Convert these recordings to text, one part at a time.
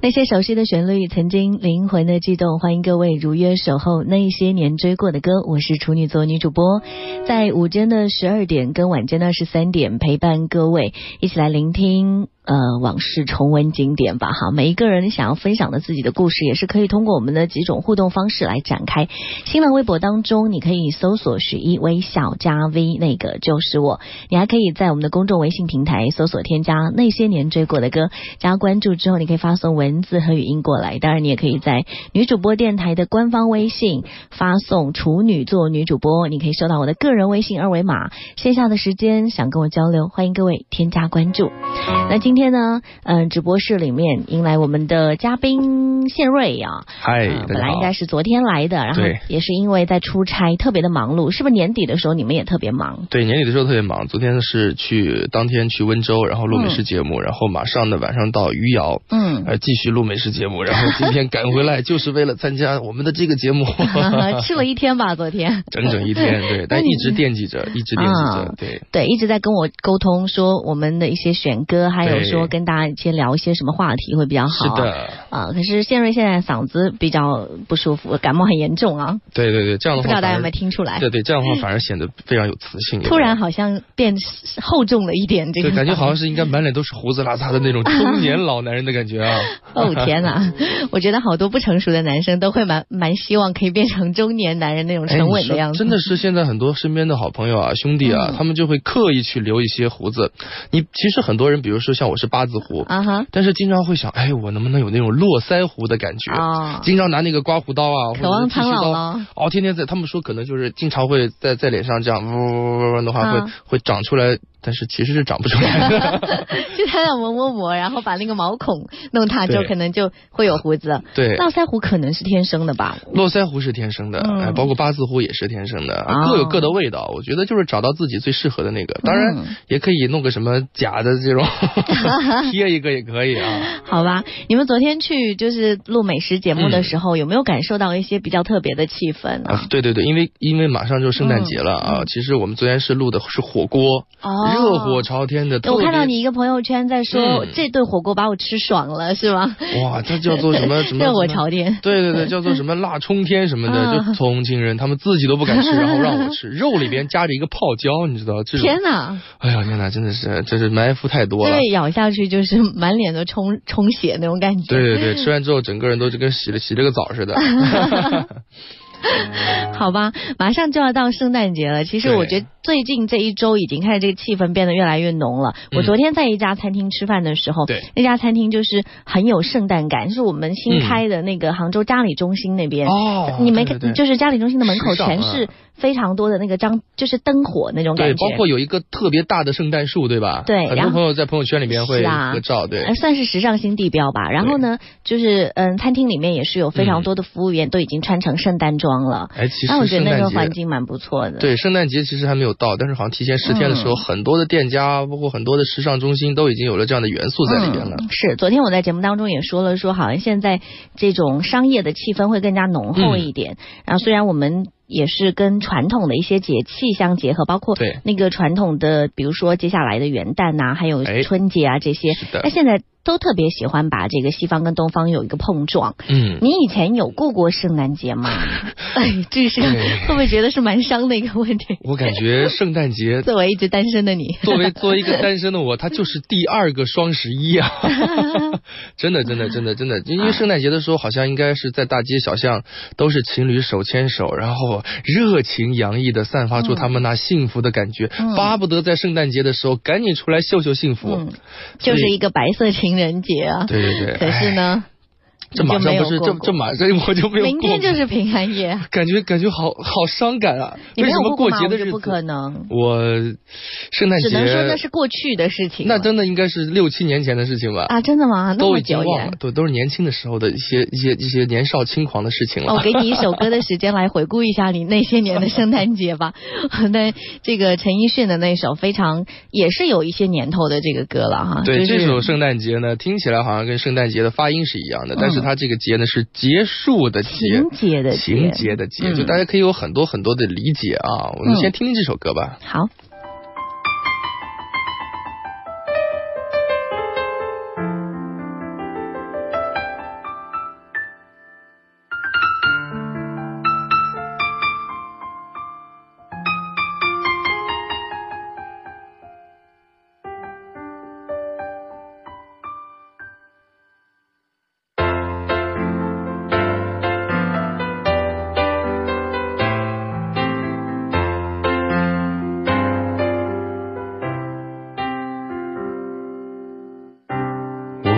那些熟悉的旋律，曾经灵魂的悸动，欢迎各位如约守候那些年追过的歌。我是处女座女主播，在午间的十二点跟晚间的十三点陪伴各位，一起来聆听。呃，往事重温经典吧，哈！每一个人想要分享的自己的故事，也是可以通过我们的几种互动方式来展开。新浪微博当中，你可以搜索“许一微笑加 V”，那个就是我。你还可以在我们的公众微信平台搜索添加“那些年追过的歌”，加关注之后，你可以发送文字和语音过来。当然，你也可以在女主播电台的官方微信发送“处女座女主播”，你可以收到我的个人微信二维码。线下的时间想跟我交流，欢迎各位添加关注。那今。今天呢，嗯，直播室里面迎来我们的嘉宾谢瑞啊，嗨，本来应该是昨天来的，然后也是因为在出差，特别的忙碌，是不是年底的时候你们也特别忙？对，年底的时候特别忙。昨天是去当天去温州，然后录美食节目，然后马上的晚上到余姚，嗯，呃继续录美食节目，然后今天赶回来就是为了参加我们的这个节目，吃了一天吧，昨天。整整一天，对，但一直惦记着，一直惦记着，对。对，一直在跟我沟通说我们的一些选歌，还有。说跟大家先聊一些什么话题会比较好？是的啊，可是谢瑞现在嗓子比较不舒服，感冒很严重啊。对对对，这样的话不知道大家有没有听出来？对对，这样的话反而显得非常有磁性。突然好像变厚重了一点，这个感觉好像是应该满脸都是胡子拉碴的那种 中年老男人的感觉啊。哦天哪，我觉得好多不成熟的男生都会蛮蛮希望可以变成中年男人那种沉稳的样子。真的是现在很多身边的好朋友啊、兄弟啊，他们就会刻意去留一些胡子。你其实很多人，比如说像我是八字胡。啊哈！但是经常会想，哎，我能不能有那种络腮胡的感觉？啊，经常拿那个刮胡刀啊，渴望苍老了。哦，天天在，他们说可能就是经常会在在脸上这样嗡嗡嗡嗡的话，会会长出来。但是其实是长不出来的，就他要磨磨磨，然后把那个毛孔弄塌，就可能就会有胡子。对，络腮胡可能是天生的吧？络腮胡是天生的，哎，包括八字胡也是天生的，各有各的味道。我觉得就是找到自己最适合的那个，当然也可以弄个什么假的这种 贴一个也可以啊。好吧，你们昨天去就是录美食节目的时候，有没有感受到一些比较特别的气氛啊？对对对，因为因为马上就圣诞节了啊，其实我们昨天是录的是火锅哦。热火朝天的，我看到你一个朋友圈在说这顿火锅把我吃爽了，是吗？哇，这叫做什么 什么？热火朝天。对对对，叫做什么辣冲天什么的，就重庆人他们自己都不敢吃，然后让我吃，肉里边夹着一个泡椒，你知道？天哪！哎呀天哪，真的是，这是埋伏太多了。对，咬下去就是满脸都充充血那种感觉。对对对，吃完之后整个人都就跟洗了洗了个澡似的。好吧，马上就要到圣诞节了。其实我觉得最近这一周已经开始这个气氛变得越来越浓了。我昨天在一家餐厅吃饭的时候，对那家餐厅就是很有圣诞感，是我们新开的那个杭州嘉里中心那边。哦，你没看，就是嘉里中心的门口全是。非常多的那个张就是灯火那种感觉，对，包括有一个特别大的圣诞树，对吧？对，很多朋友在朋友圈里面会合照，对，算是时尚新地标吧。然后呢，就是嗯，餐厅里面也是有非常多的服务员都已经穿成圣诞装了。哎，其实那我觉得那个环境蛮不错的。对，圣诞节其实还没有到，但是好像提前十天的时候，很多的店家，包括很多的时尚中心都已经有了这样的元素在里边了。是，昨天我在节目当中也说了，说好像现在这种商业的气氛会更加浓厚一点。然后虽然我们。也是跟传统的一些节气相结合，包括那个传统的，比如说接下来的元旦呐，还有春节啊这些。那现在。都特别喜欢把这个西方跟东方有一个碰撞。嗯，你以前有过过圣诞节吗？哎，这是会不会觉得是蛮伤的一个问题？我感觉圣诞节 作为一直单身的你，作为作为一个 单身的我，它就是第二个双十一啊！真的，真的，真的，真的，因为圣诞节的时候，好像应该是在大街小巷都是情侣手牵手，然后热情洋溢的散发出他们那幸福的感觉，巴不得在圣诞节的时候赶紧出来秀秀幸福。就是一个白色情人节啊！对对对。可是呢？这马上不是这这马上我就没有明天就是平安夜，感觉感觉好好伤感啊！为什么过节的日子不可能？我圣诞节只能说那是过去的事情，那真的应该是六七年前的事情吧？啊，真的吗？都已经忘了，对都是年轻的时候的一些一些一些年少轻狂的事情了。我给你一首歌的时间来回顾一下你那些年的圣诞节吧。那这个陈奕迅的那首非常也是有一些年头的这个歌了哈。对，这首圣诞节呢，听起来好像跟圣诞节的发音是一样的，但是。它这个结呢是结束的结，情节的情节的节，就大家可以有很多很多的理解啊。我们先听听这首歌吧。好。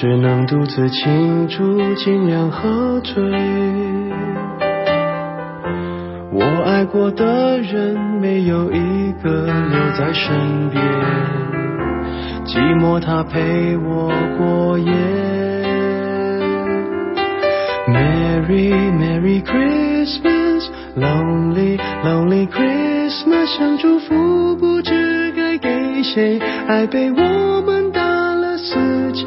只能独自庆祝，尽量喝醉。我爱过的人，没有一个留在身边，寂寞它陪我过夜。Merry Merry Christmas，Lonely Lonely Christmas，想祝福不知该给谁，爱被我们打了死结。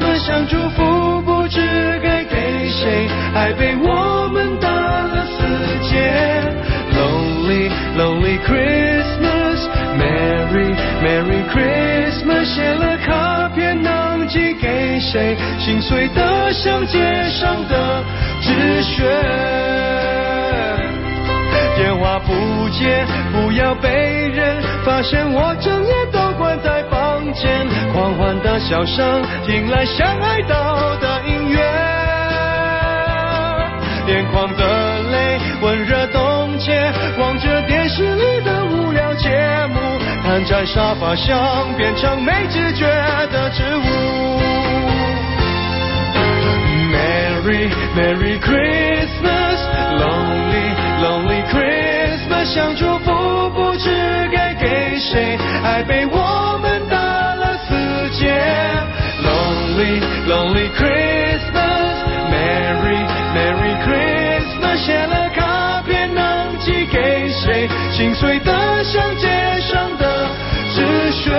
爱被我们打了死结？Lonely Lonely Christmas，Merry Merry Christmas，写了卡片能寄给谁？心碎的像街上的纸屑。电话不接，不要被人发现我整夜都关在房间。狂欢的笑声，听来像哀悼的。眼眶的泪温热冻结，望着电视里的无聊节目，瘫在沙发上变成没知觉的植物。Merry Merry Christmas，Lonely Lonely Christmas，想祝福不知该给谁，爱被我们打了死结。Lonely Lonely Christmas 心碎得像街上的纸屑。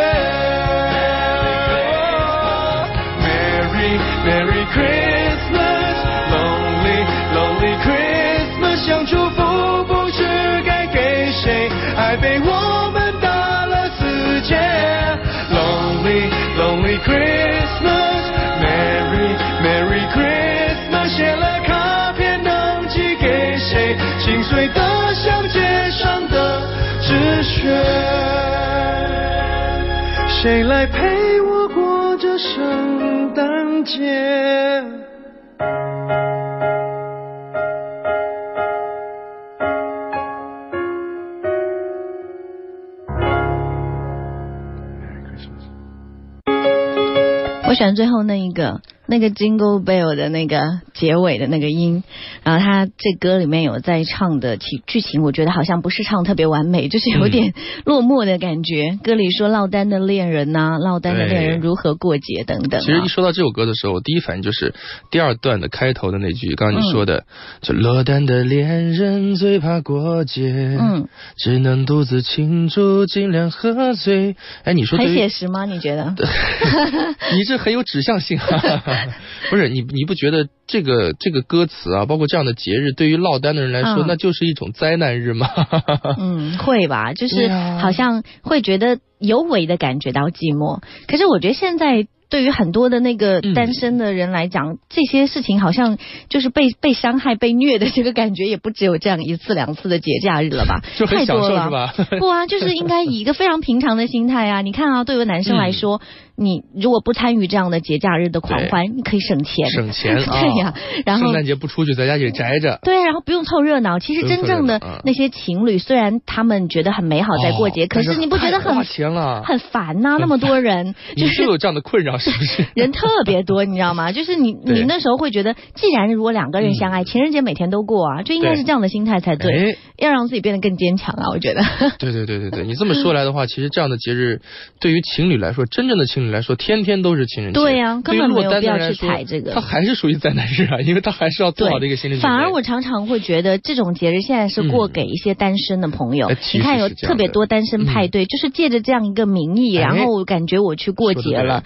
Merry Merry Christmas, Lonely Lonely Christmas，想祝福不知该给谁，爱被我们打了死结。Lonely Lonely Christmas。谁来陪我过这圣诞节？我选最后那一个。那个 Jingle Bell 的那个结尾的那个音，然后他这歌里面有在唱的剧剧情，我觉得好像不是唱特别完美，就是有点落寞的感觉。歌里说落单的恋人呐，落单的恋人如何过节等等。其实一说到这首歌的时候，我第一反应就是第二段的开头的那句，刚刚你说的，就落单的恋人最怕过节，嗯，只能独自庆祝，尽量喝醉。哎，你说很写实吗？你觉得？你这很有指向性。不是你，你不觉得这个这个歌词啊，包括这样的节日，对于落单的人来说，那就是一种灾难日吗？嗯，会吧，就是好像会觉得尤为的感觉到寂寞。可是我觉得现在。对于很多的那个单身的人来讲，这些事情好像就是被被伤害、被虐的这个感觉，也不只有这样一次两次的节假日了吧？就太多了，是吧？不啊，就是应该以一个非常平常的心态啊！你看啊，对于男生来说，你如果不参与这样的节假日的狂欢，你可以省钱，省钱 啊！对呀，然后圣诞节不出去，在家里宅着。对，然后不用凑热闹。其实真正的那些情侣，虽然他们觉得很美好在过节，可是你不觉得很很烦呐？那么多人，就是有这样的困扰，是不是？人特别多，你知道吗？就是你，你那时候会觉得，既然如果两个人相爱，情人节每天都过啊，就应该是这样的心态才对，要让自己变得更坚强啊！我觉得。对对对对对，你这么说来的话，其实这样的节日对于情侣来说，真正的情侣来说，天天都是情人节。对呀，根本没有必要去踩这个。他还是属于灾难日啊，因为他还是要做好这个心理。反而我常常会觉得，这种节日现在是过给一些单身的朋友。你看有特别多单身派对，就是借着这样一个名义，然后感觉我去过节了。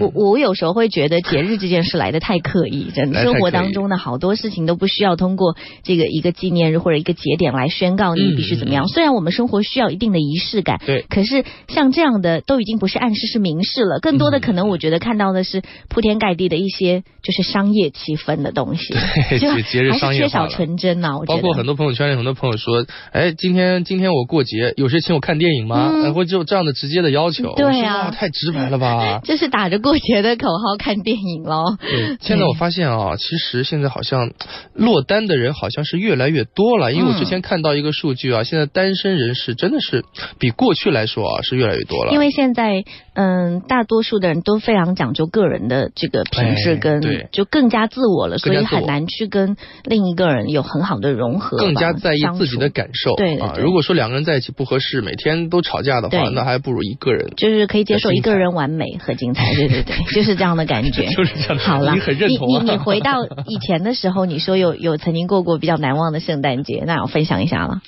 我我有时候会觉得。节日这件事来的太刻意，真的，生活当中的好多事情都不需要通过这个一个纪念日或者一个节点来宣告你必须怎么样。虽然我们生活需要一定的仪式感，对，可是像这样的都已经不是暗示，是明示了。更多的可能，我觉得看到的是铺天盖地的一些就是商业气氛的东西，对，节日商业缺少纯真呐。包括很多朋友圈里很多朋友说，哎，今天今天我过节，有谁请我看电影吗？然后就这样的直接的要求，对啊，太直白了吧？这是打着过节的口号看电影喽。对，现在我发现啊，其实现在好像落单的人好像是越来越多了。因为我之前看到一个数据啊，现在单身人士真的是比过去来说啊是越来越多了。因为现在嗯，大多数的人都非常讲究个人的这个品质跟就更加自我了，所以很难去跟另一个人有很好的融合，更加在意自己的感受。对啊，如果说两个人在一起不合适，每天都吵架的话，那还不如一个人。就是可以接受一个人完美和精彩。对对对，就是这样的感觉。就是这样。好了，你很认同。你你回到以前的时候，你说有有曾经过过比较难忘的圣诞节，那我分享一下了。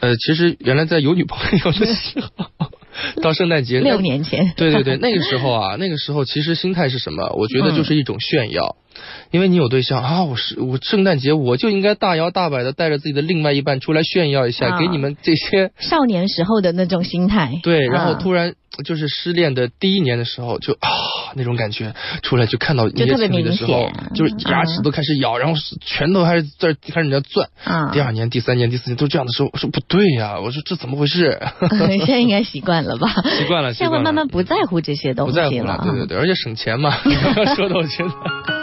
呃，其实原来在有女朋友的时候，到圣诞节六年前，对对对，那个时候啊，那个时候其实心态是什么？我觉得就是一种炫耀。因为你有对象啊，我是我圣诞节我就应该大摇大摆的带着自己的另外一半出来炫耀一下，给你们这些少年时候的那种心态。对，然后突然就是失恋的第一年的时候，就啊那种感觉出来就看到一些情侣的时候，就是牙齿都开始咬，然后拳头还是在开始在攥。啊。第二年、第三年、第四年都这样的时候，我说不对呀，我说这怎么回事？现在应该习惯了吧？习惯了，现在会慢慢不在乎这些东西了。不在乎了，对对对，而且省钱嘛。说的我觉得。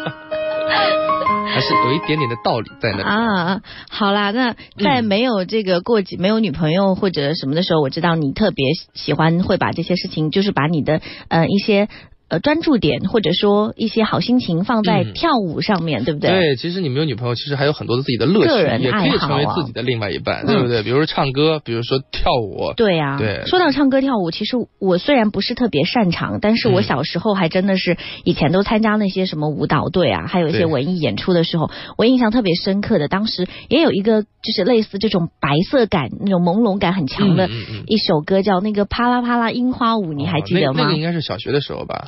还是有一点点的道理在那啊。好啦，那在没有这个过节、没有女朋友或者什么的时候，我知道你特别喜欢会把这些事情，就是把你的呃一些。呃，专注点或者说一些好心情放在跳舞上面，对不对？对，其实你没有女朋友，其实还有很多的自己的乐趣，也可以成为自己的另外一半，对不对？比如说唱歌，比如说跳舞。对呀，对。说到唱歌跳舞，其实我虽然不是特别擅长，但是我小时候还真的是以前都参加那些什么舞蹈队啊，还有一些文艺演出的时候，我印象特别深刻的，当时也有一个就是类似这种白色感、那种朦胧感很强的一首歌，叫那个啪啦啪啦樱花舞，你还记得吗？那个应该是小学的时候吧。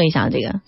问一下这个。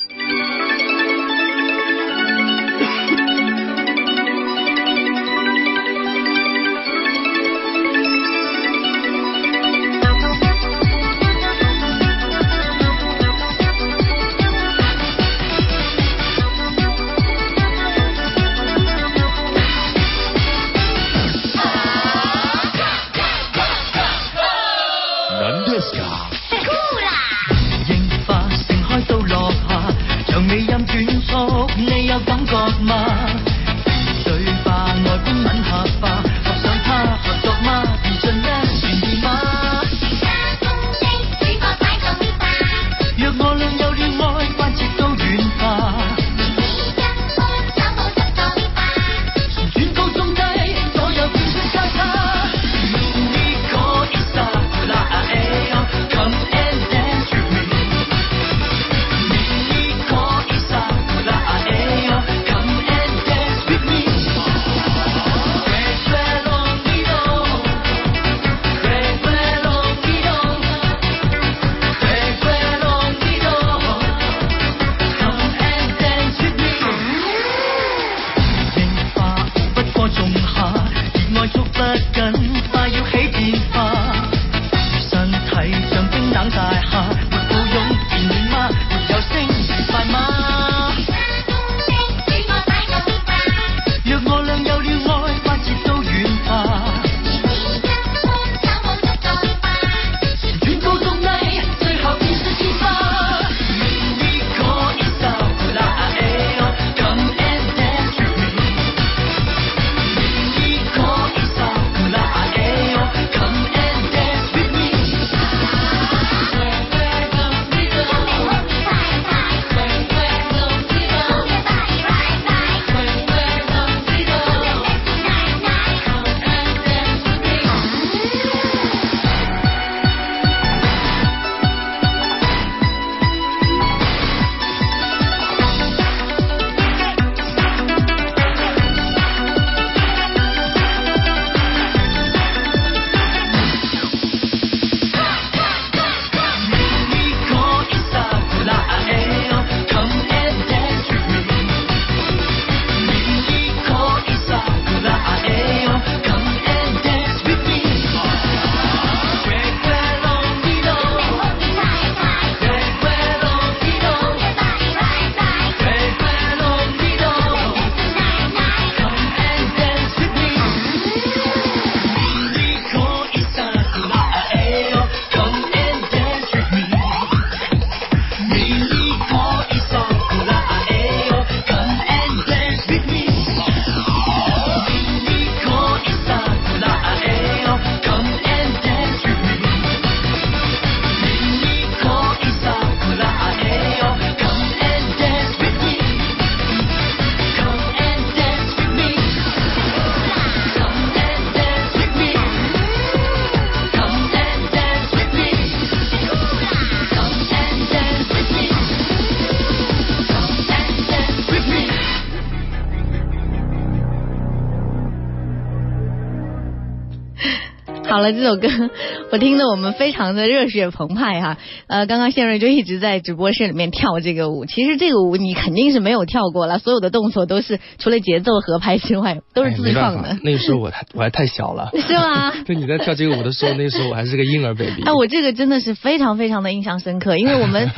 了，这首歌 我听得我们非常的热血澎湃哈。呃，刚刚谢瑞就一直在直播室里面跳这个舞。其实这个舞你肯定是没有跳过了，所有的动作都是除了节奏合拍之外都是自创的。那个时候我还我还太小了，是吗？就你在跳这个舞的时候，那时候我还是个婴儿 baby。哎，我这个真的是非常非常的印象深刻，因为我们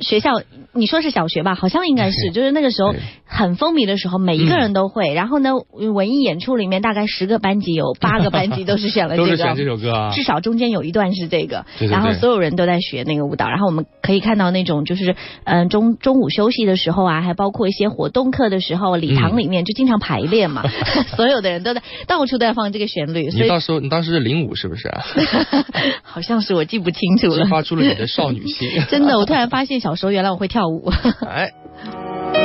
学校你说是小学吧，好像应该是，就是那个时候很风靡的时候，每一个人都会。然后呢，文艺演出里面大概十个班级有八个班级都是选了 这个。选这首歌啊，至少中间有一段是这个，然后所有人都在学那个舞蹈，然后我们可以看到那种就是嗯中中午休息的时候啊，还包括一些活动课的时候，礼堂里面就经常排练嘛，所有的人都在到处都在放这个旋律。你到时候你当时是领舞是不是？好像是我记不清楚了。激发出了你的少女心。真的，我突然发现小时候原来我会跳。跳舞。哎。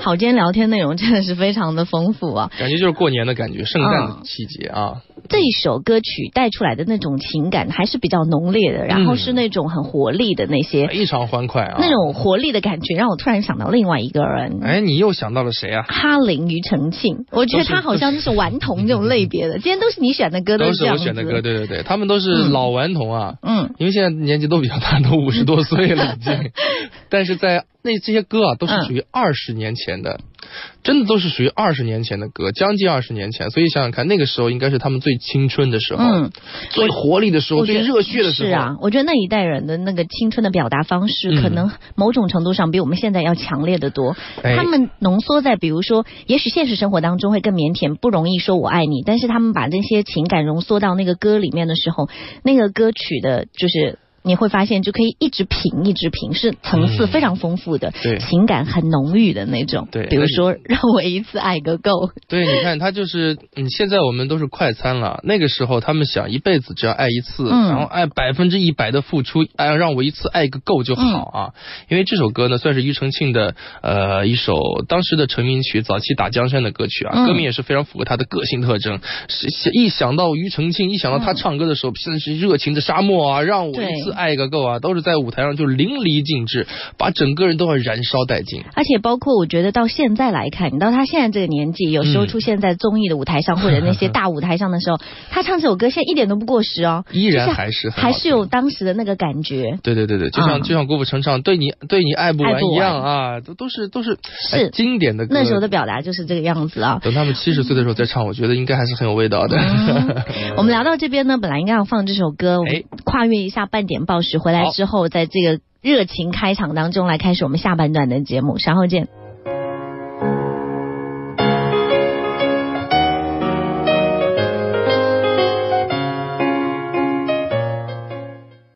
好，今天聊天内容真的是非常的丰富啊，感觉就是过年的感觉，圣诞的季节啊。这一首歌曲带出来的那种情感还是比较浓烈的，然后是那种很活力的那些，非常欢快啊。那种活力的感觉让我突然想到另外一个人。哎，你又想到了谁啊？哈林庾澄庆，我觉得他好像就是顽童这种类别的。今天都是你选的歌，都是我选的歌，对对对，他们都是老顽童啊。嗯，因为现在年纪都比较大，都五十多岁了已经，但是在。那这些歌啊，都是属于二十年前的，真的都是属于二十年前的歌，将近二十年前。所以想想看，那个时候应该是他们最青春的时候，嗯，最活力的时候，最热血的时候。是啊，我觉得那一代人的那个青春的表达方式，可能某种程度上比我们现在要强烈的多。他们浓缩在，比如说，也许现实生活当中会更腼腆，不容易说我爱你，但是他们把那些情感浓缩到那个歌里面的时候，那个歌曲的就是。你会发现就可以一直品一直品，是层次非常丰富的，对，情感很浓郁的那种。对，比如说让我一次爱个够。对，你看他就是，嗯，现在我们都是快餐了，那个时候他们想一辈子只要爱一次，然后爱百分之一百的付出，哎，让我一次爱个够就好啊。因为这首歌呢，算是庾澄庆的呃一首当时的成名曲，早期打江山的歌曲啊，歌名也是非常符合他的个性特征。是一想到庾澄庆，一想到他唱歌的时候，现在是热情的沙漠啊，让我一次。爱个够啊！都是在舞台上就淋漓尽致，把整个人都要燃烧殆尽。而且包括我觉得到现在来看，你到他现在这个年纪，有时候出现在综艺的舞台上或者那些大舞台上的时候，他唱这首歌现在一点都不过时哦，依然还是还是有当时的那个感觉。对对对对，就像就像郭富城唱对你对你爱不完一样啊，都都是都是是经典的歌。那时候的表达就是这个样子啊。等他们七十岁的时候再唱，我觉得应该还是很有味道的。我们聊到这边呢，本来应该要放这首歌，哎，跨越一下半点报时回来之后。后，在这个热情开场当中，来开始我们下半段的节目，稍后见。